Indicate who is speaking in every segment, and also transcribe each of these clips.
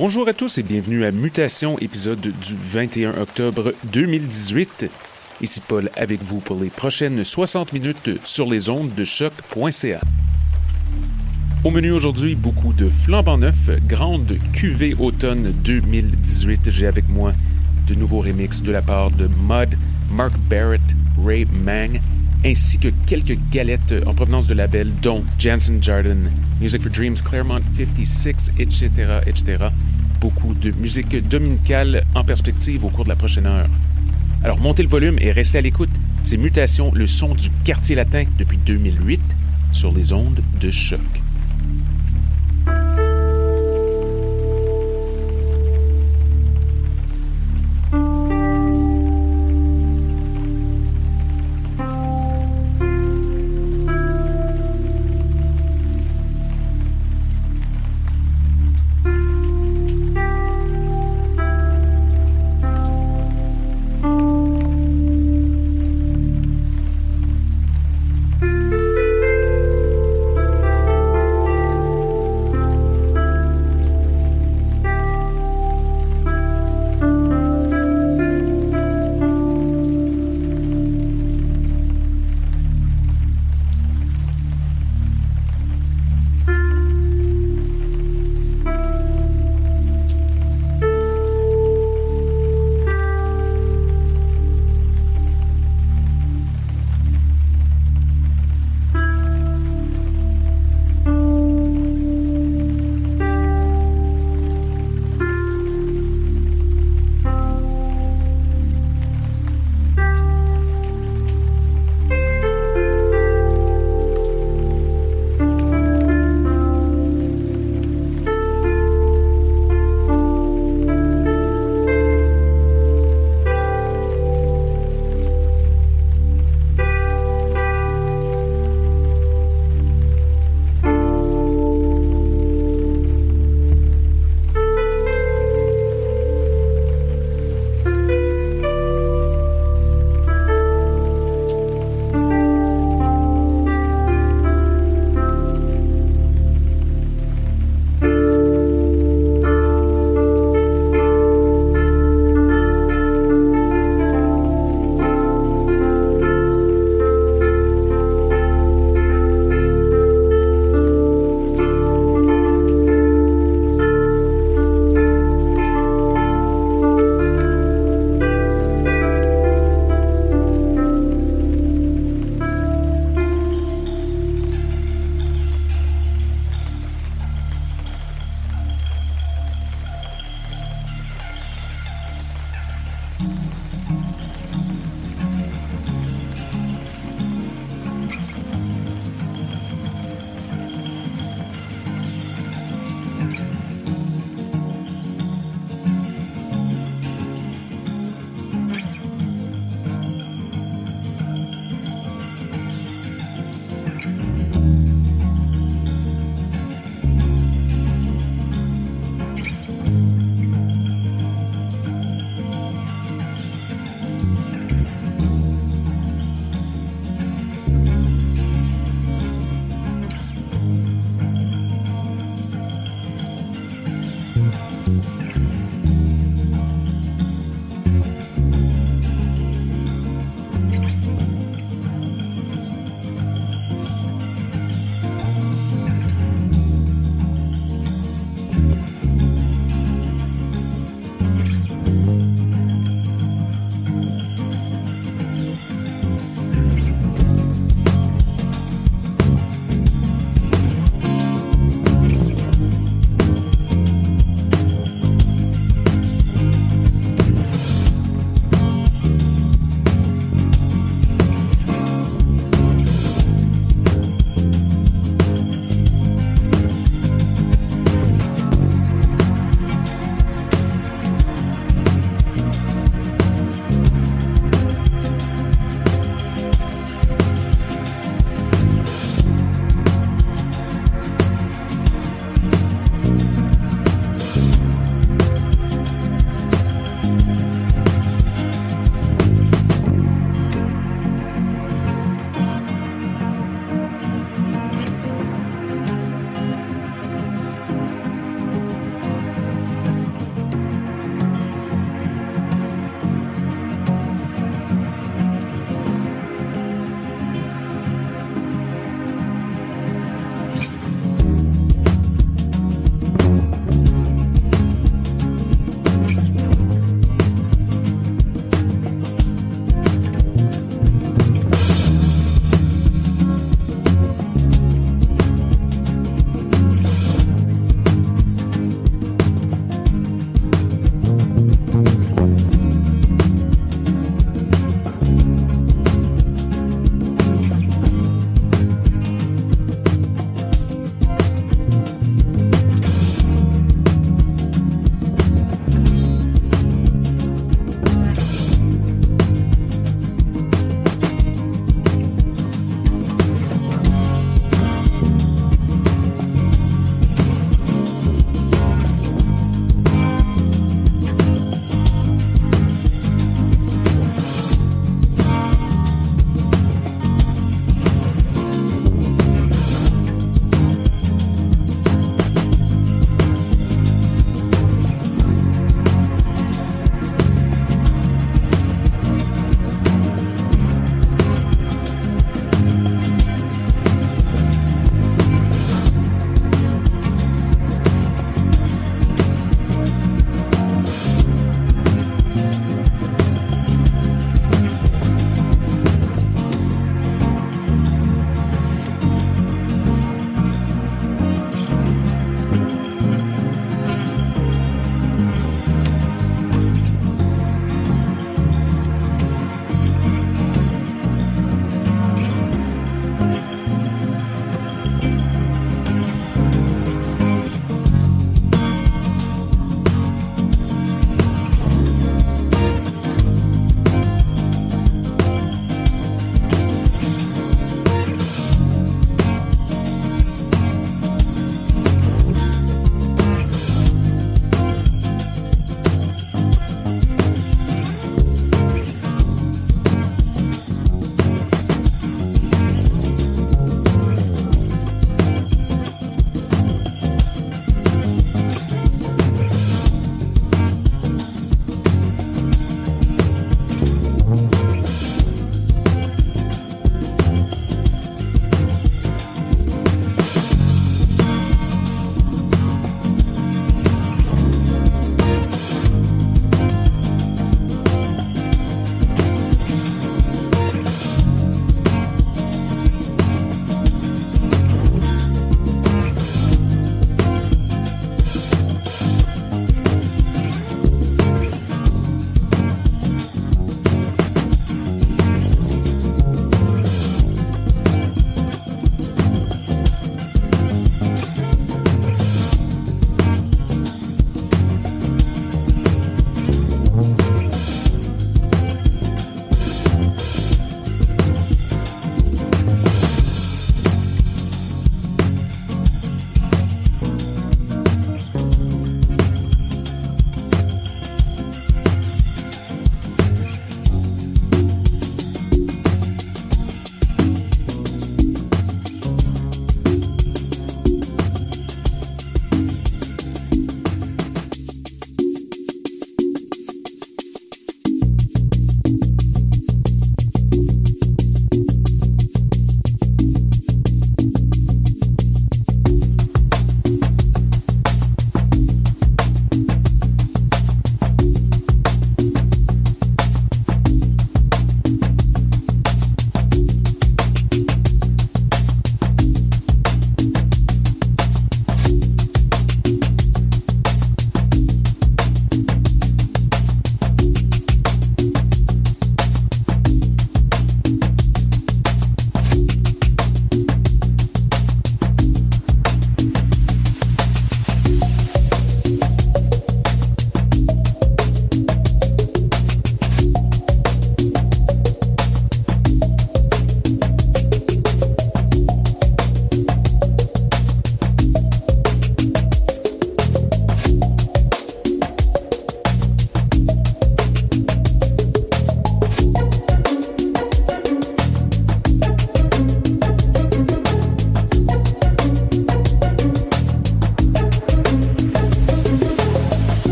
Speaker 1: Bonjour à tous et bienvenue à Mutation, épisode du 21 octobre 2018. Ici Paul avec vous pour les prochaines 60 minutes sur les ondes de choc.ca. Au menu aujourd'hui, beaucoup de flambant neuf, grande cuvée automne 2018. J'ai avec moi de nouveaux remixes de la part de Mud, Mark Barrett, Ray Mang, ainsi que quelques galettes en provenance de labels dont Jansen Jardin, Music for Dreams, Claremont 56, etc., etc. Beaucoup de musique dominicale en perspective au cours de la prochaine heure. Alors montez le volume et restez à l'écoute. C'est Mutation, le son du quartier latin depuis 2008 sur les ondes de choc.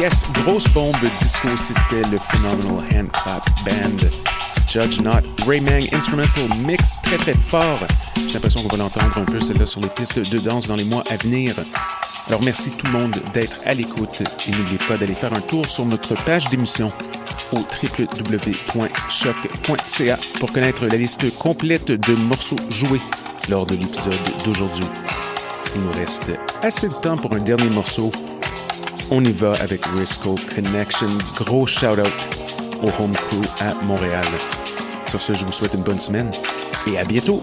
Speaker 1: Yes, grosse bombe disco, c'était le Phenomenal Hand Clap Band. Judge Not, Raymang Instrumental Mix, très très fort. J'ai l'impression qu'on va l'entendre un peu celle-là sur les pistes de danse dans les mois à venir. Alors merci tout le monde d'être à l'écoute et n'oubliez pas d'aller faire un tour sur notre page d'émission au www.choc.ca pour connaître la liste complète de morceaux joués lors de l'épisode d'aujourd'hui. Il nous reste assez de temps pour un dernier morceau. On y va avec Risco Connection. Gros shout-out au Home Crew à Montréal. Sur ce, je vous souhaite une bonne semaine et à bientôt.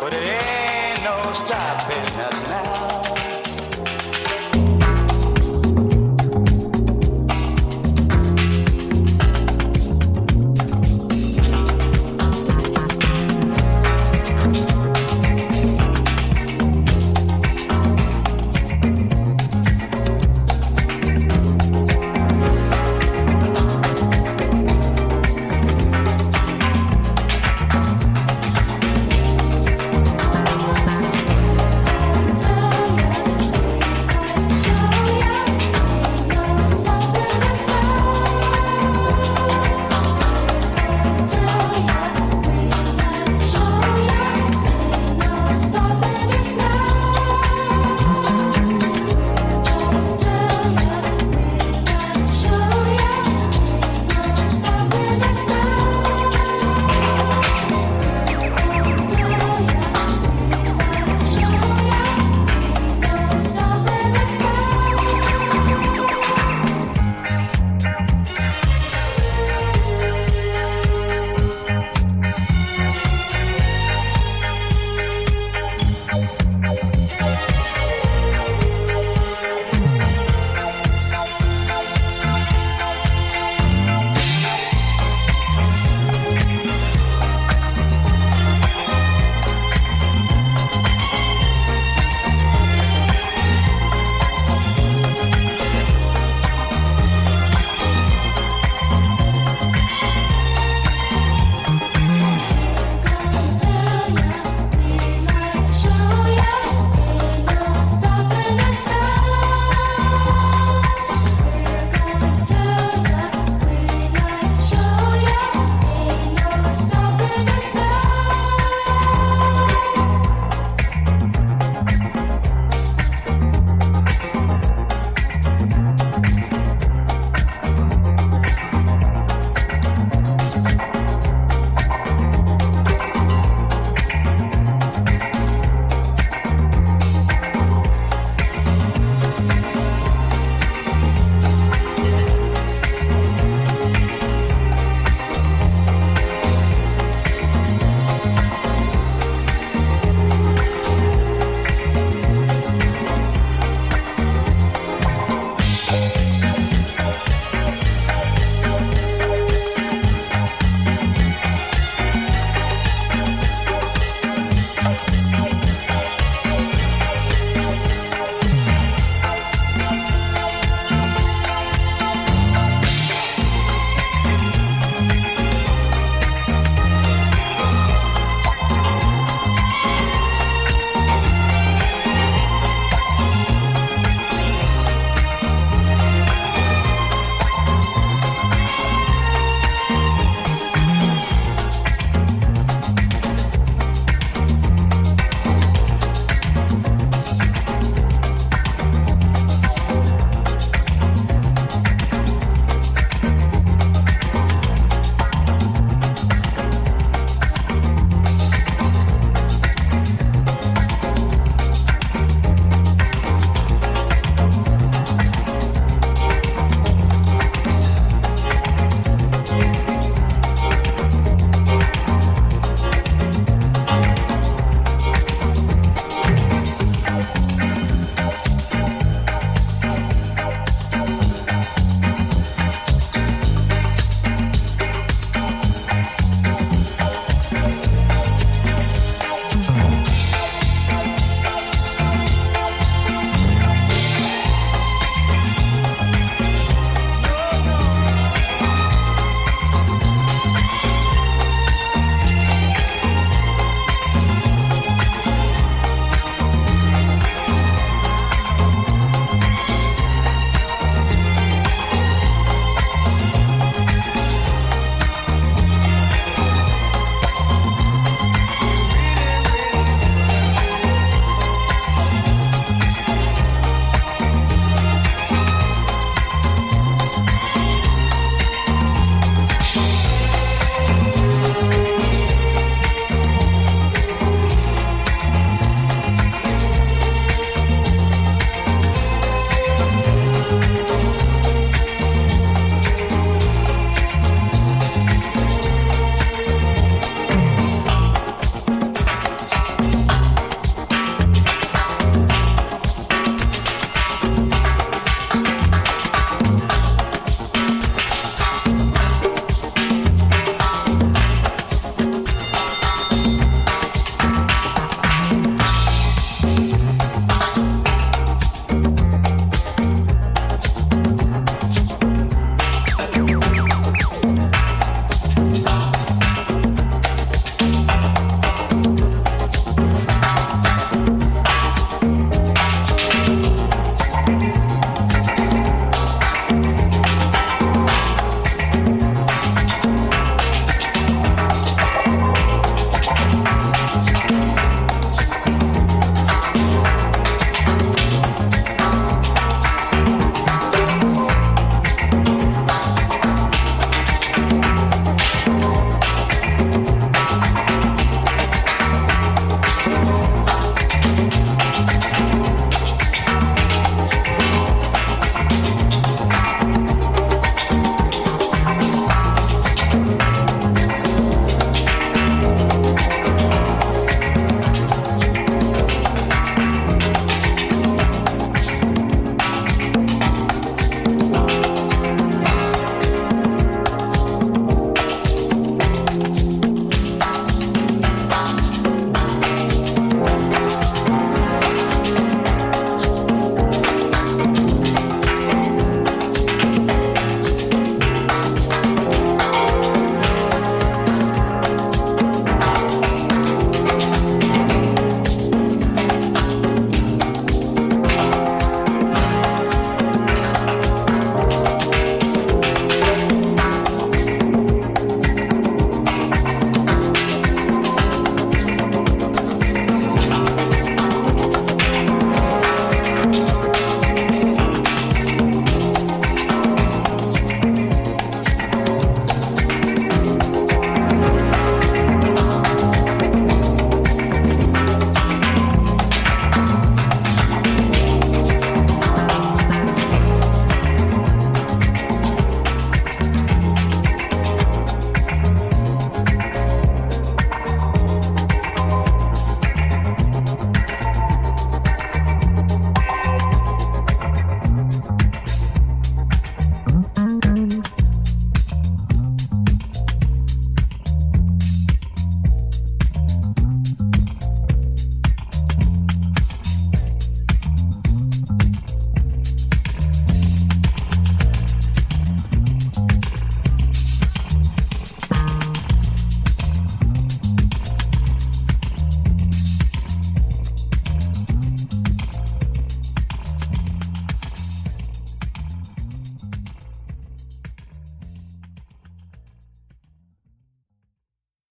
Speaker 2: but it ain't no stop.